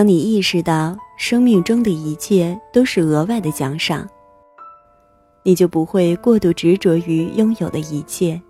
当你意识到生命中的一切都是额外的奖赏，你就不会过度执着于拥有的一切，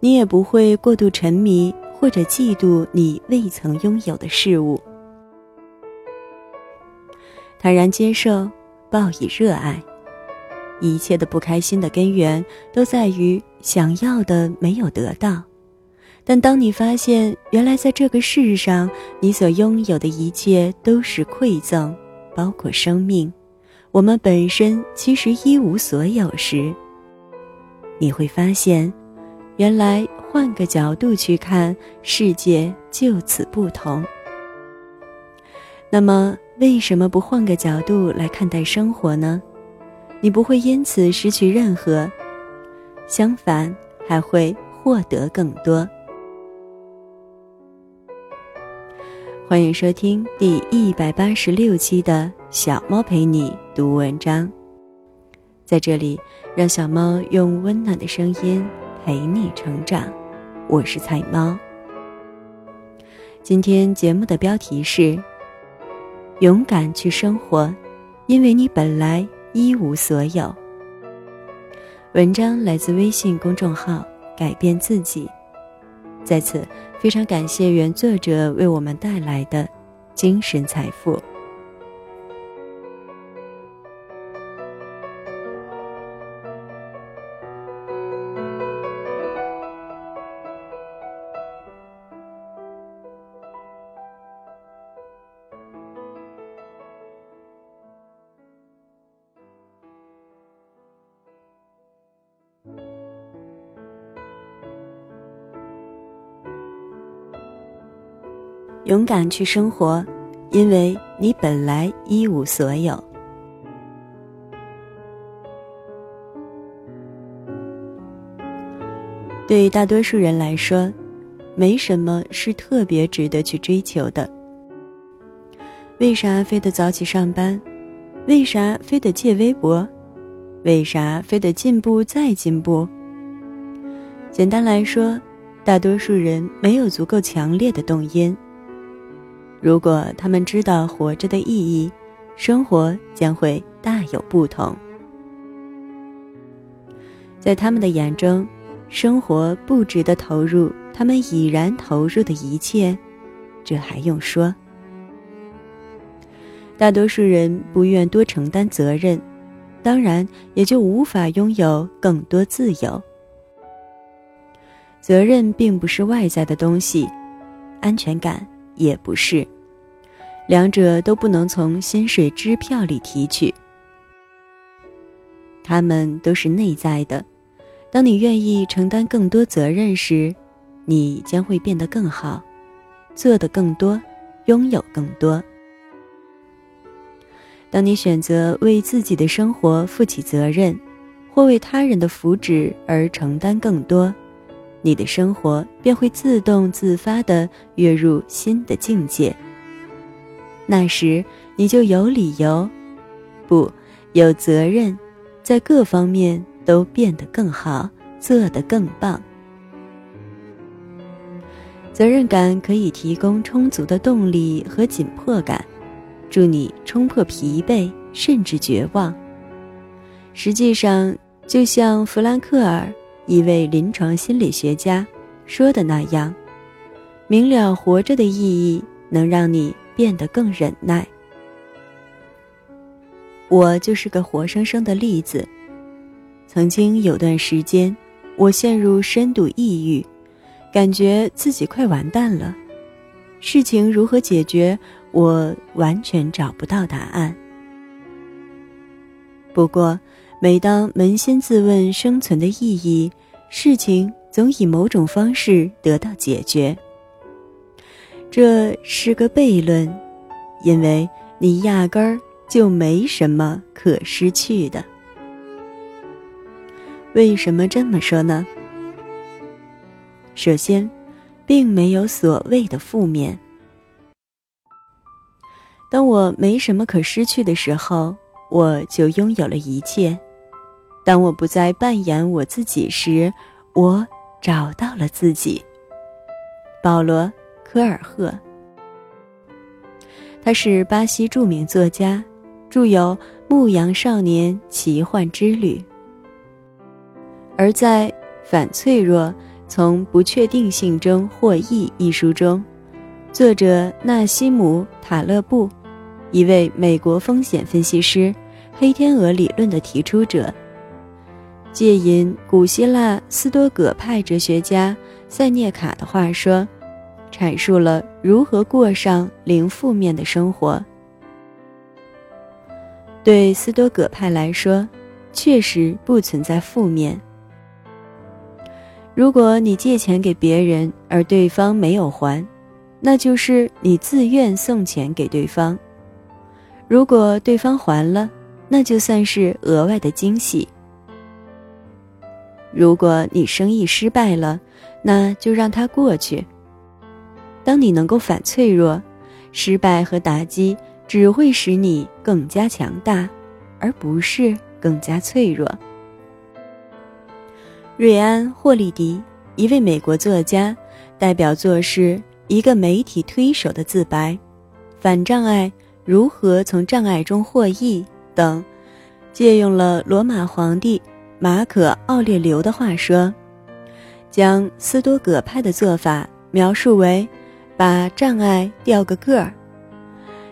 你也不会过度沉迷或者嫉妒你未曾拥有的事物。坦然接受，报以热爱。一切的不开心的根源都在于想要的没有得到。但当你发现，原来在这个世上，你所拥有的一切都是馈赠，包括生命，我们本身其实一无所有时，你会发现，原来换个角度去看世界就此不同。那么，为什么不换个角度来看待生活呢？你不会因此失去任何，相反，还会获得更多。欢迎收听第一百八十六期的小猫陪你读文章，在这里，让小猫用温暖的声音陪你成长。我是菜猫。今天节目的标题是：勇敢去生活，因为你本来一无所有。文章来自微信公众号“改变自己”。在此，非常感谢原作者为我们带来的精神财富。勇敢去生活，因为你本来一无所有。对大多数人来说，没什么是特别值得去追求的。为啥非得早起上班？为啥非得借微博？为啥非得进步再进步？简单来说，大多数人没有足够强烈的动因。如果他们知道活着的意义，生活将会大有不同。在他们的眼中，生活不值得投入他们已然投入的一切，这还用说？大多数人不愿多承担责任，当然也就无法拥有更多自由。责任并不是外在的东西，安全感。也不是，两者都不能从薪水支票里提取，他们都是内在的。当你愿意承担更多责任时，你将会变得更好，做得更多，拥有更多。当你选择为自己的生活负起责任，或为他人的福祉而承担更多。你的生活便会自动自发地跃入新的境界。那时，你就有理由，不，有责任，在各方面都变得更好，做得更棒。责任感可以提供充足的动力和紧迫感，助你冲破疲惫甚至绝望。实际上，就像弗兰克尔。一位临床心理学家说的那样：“明了活着的意义，能让你变得更忍耐。”我就是个活生生的例子。曾经有段时间，我陷入深度抑郁，感觉自己快完蛋了。事情如何解决，我完全找不到答案。不过，每当扪心自问生存的意义，事情总以某种方式得到解决。这是个悖论，因为你压根儿就没什么可失去的。为什么这么说呢？首先，并没有所谓的负面。当我没什么可失去的时候，我就拥有了一切。当我不再扮演我自己时，我找到了自己。保罗·科尔赫。他是巴西著名作家，著有《牧羊少年奇幻之旅》。而在《反脆弱：从不确定性中获益》一书中，作者纳西姆·塔勒布，一位美国风险分析师、黑天鹅理论的提出者，借引古希腊斯多葛派哲学家塞涅卡的话说。阐述了如何过上零负面的生活。对斯多葛派来说，确实不存在负面。如果你借钱给别人，而对方没有还，那就是你自愿送钱给对方；如果对方还了，那就算是额外的惊喜。如果你生意失败了，那就让它过去。当你能够反脆弱，失败和打击只会使你更加强大，而不是更加脆弱。瑞安·霍利迪，一位美国作家，代表作是《一个媒体推手的自白》《反障碍：如何从障碍中获益》等，借用了罗马皇帝马可·奥列留的话说，将斯多葛派的做法描述为。把障碍调个个儿，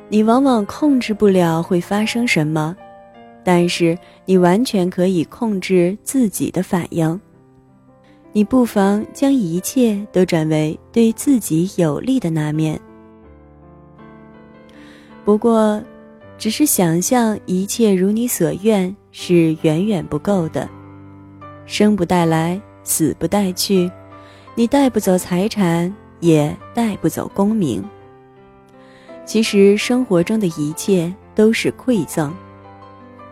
你往往控制不了会发生什么，但是你完全可以控制自己的反应。你不妨将一切都转为对自己有利的那面。不过，只是想象一切如你所愿是远远不够的。生不带来，死不带去，你带不走财产。也带不走功名。其实生活中的一切都是馈赠。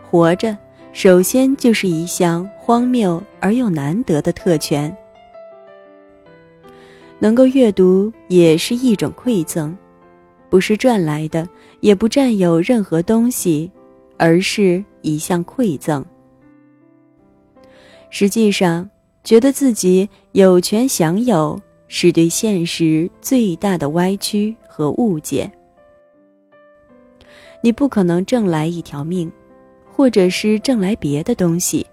活着，首先就是一项荒谬而又难得的特权。能够阅读也是一种馈赠，不是赚来的，也不占有任何东西，而是一项馈赠。实际上，觉得自己有权享有。是对现实最大的歪曲和误解。你不可能挣来一条命，或者是挣来别的东西。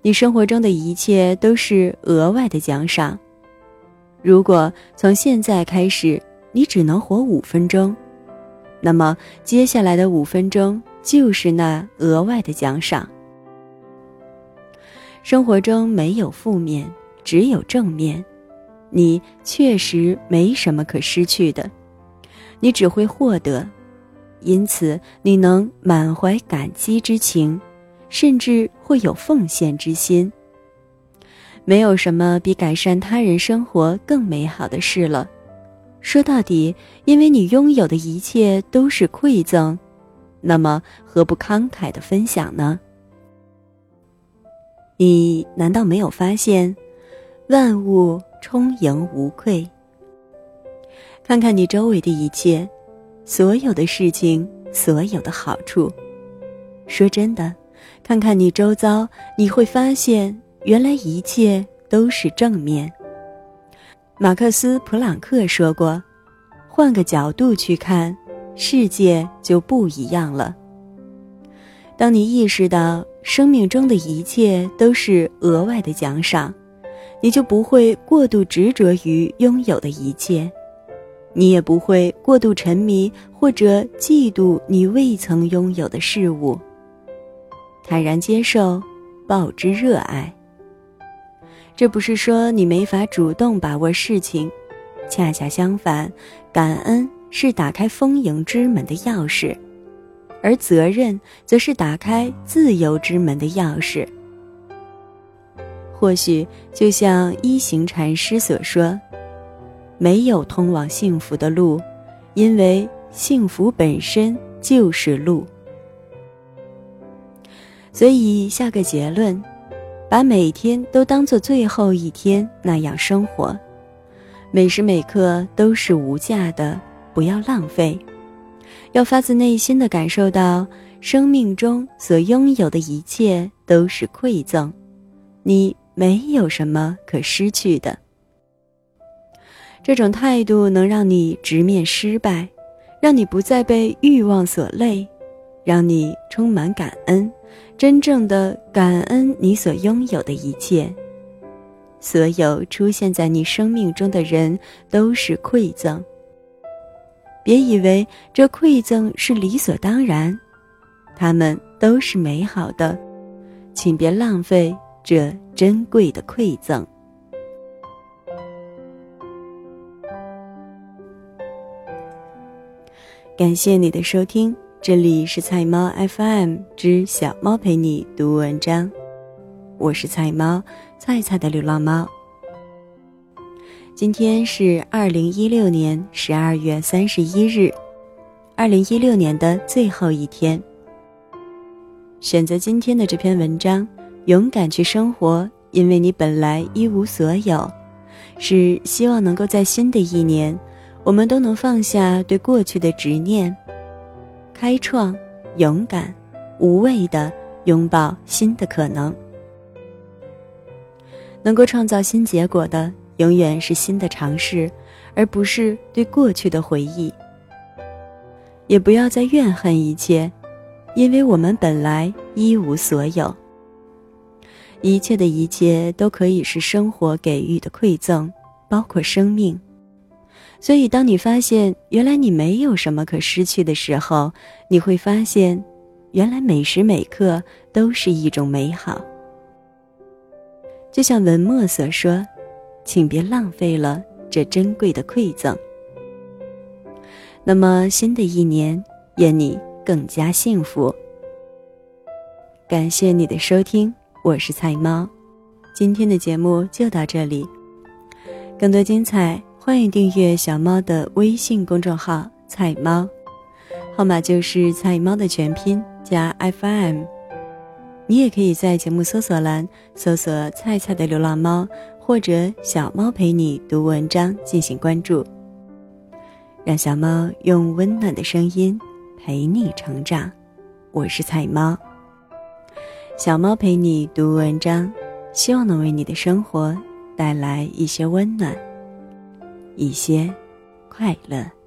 你生活中的一切都是额外的奖赏。如果从现在开始你只能活五分钟，那么接下来的五分钟就是那额外的奖赏。生活中没有负面，只有正面。你确实没什么可失去的，你只会获得，因此你能满怀感激之情，甚至会有奉献之心。没有什么比改善他人生活更美好的事了。说到底，因为你拥有的一切都是馈赠，那么何不慷慨的分享呢？你难道没有发现，万物？充盈无愧。看看你周围的一切，所有的事情，所有的好处。说真的，看看你周遭，你会发现，原来一切都是正面。马克思·普朗克说过：“换个角度去看，世界就不一样了。”当你意识到生命中的一切都是额外的奖赏。你就不会过度执着于拥有的一切，你也不会过度沉迷或者嫉妒你未曾拥有的事物。坦然接受，报之热爱。这不是说你没法主动把握事情，恰恰相反，感恩是打开丰盈之门的钥匙，而责任则是打开自由之门的钥匙。或许就像一行禅师所说：“没有通往幸福的路，因为幸福本身就是路。”所以下个结论：把每天都当做最后一天那样生活，每时每刻都是无价的，不要浪费。要发自内心的感受到，生命中所拥有的一切都是馈赠，你。没有什么可失去的。这种态度能让你直面失败，让你不再被欲望所累，让你充满感恩，真正的感恩你所拥有的一切。所有出现在你生命中的人都是馈赠。别以为这馈赠是理所当然，它们都是美好的，请别浪费这珍贵的馈赠。感谢你的收听，这里是菜猫 FM 之小猫陪你读文章，我是菜猫，菜菜的流浪猫。今天是二零一六年十二月三十一日，二零一六年的最后一天。选择今天的这篇文章，勇敢去生活，因为你本来一无所有，是希望能够在新的一年。我们都能放下对过去的执念，开创、勇敢、无畏的拥抱新的可能。能够创造新结果的，永远是新的尝试，而不是对过去的回忆。也不要再怨恨一切，因为我们本来一无所有。一切的一切都可以是生活给予的馈赠，包括生命。所以，当你发现原来你没有什么可失去的时候，你会发现，原来每时每刻都是一种美好。就像文末所说：“请别浪费了这珍贵的馈赠。”那么，新的一年，愿你更加幸福。感谢你的收听，我是菜猫，今天的节目就到这里，更多精彩。欢迎订阅小猫的微信公众号“菜猫”，号码就是“菜猫”的全拼加 FM。你也可以在节目搜索栏搜索“菜菜的流浪猫”或者“小猫陪你读文章”进行关注，让小猫用温暖的声音陪你成长。我是菜猫，小猫陪你读文章，希望能为你的生活带来一些温暖。一些快乐。